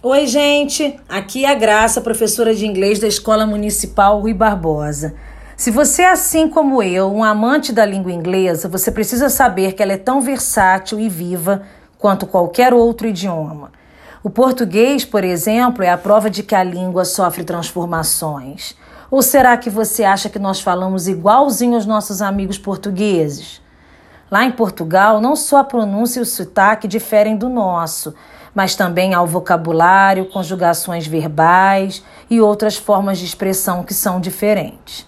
Oi, gente! Aqui é a Graça, professora de inglês da Escola Municipal Rui Barbosa. Se você é assim como eu, um amante da língua inglesa, você precisa saber que ela é tão versátil e viva quanto qualquer outro idioma. O português, por exemplo, é a prova de que a língua sofre transformações. Ou será que você acha que nós falamos igualzinho aos nossos amigos portugueses? Lá em Portugal, não só a pronúncia e o sotaque diferem do nosso, mas também há o vocabulário, conjugações verbais e outras formas de expressão que são diferentes.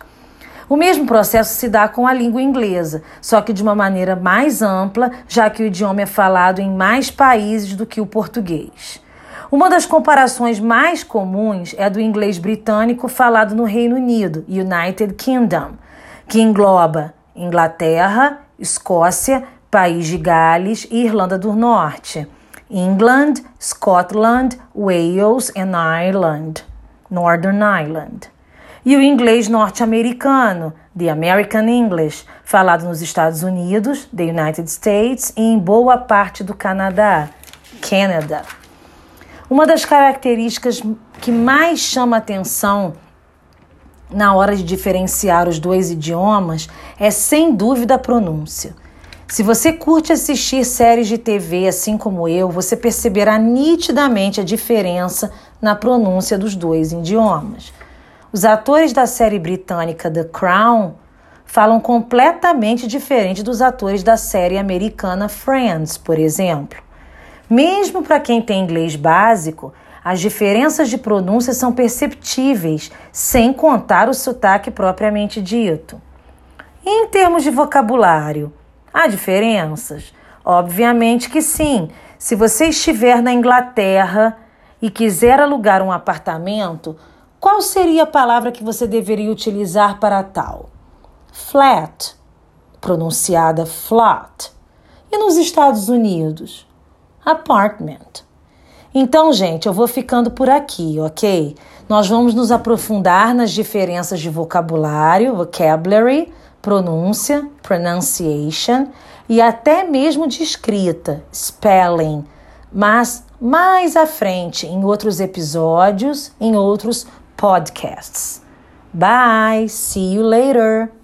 O mesmo processo se dá com a língua inglesa, só que de uma maneira mais ampla, já que o idioma é falado em mais países do que o português. Uma das comparações mais comuns é do inglês britânico falado no Reino Unido, United Kingdom, que engloba Inglaterra, Escócia, País de Gales e Irlanda do Norte, England, Scotland, Wales e Ireland, Northern Ireland. E o inglês norte-americano, the American English, falado nos Estados Unidos, the United States e em boa parte do Canadá, Canada. Uma das características que mais chama atenção na hora de diferenciar os dois idiomas é sem dúvida a pronúncia. Se você curte assistir séries de TV assim como eu, você perceberá nitidamente a diferença na pronúncia dos dois idiomas. Os atores da série britânica The Crown falam completamente diferente dos atores da série americana Friends, por exemplo. Mesmo para quem tem inglês básico, as diferenças de pronúncia são perceptíveis, sem contar o sotaque propriamente dito. Em termos de vocabulário, há diferenças? Obviamente que sim. Se você estiver na Inglaterra e quiser alugar um apartamento, qual seria a palavra que você deveria utilizar para tal? Flat, pronunciada flat. E nos Estados Unidos? Apartment. Então, gente, eu vou ficando por aqui, ok? Nós vamos nos aprofundar nas diferenças de vocabulário, vocabulary, pronúncia, pronunciation e até mesmo de escrita, spelling, mas mais à frente, em outros episódios, em outros podcasts. Bye, see you later.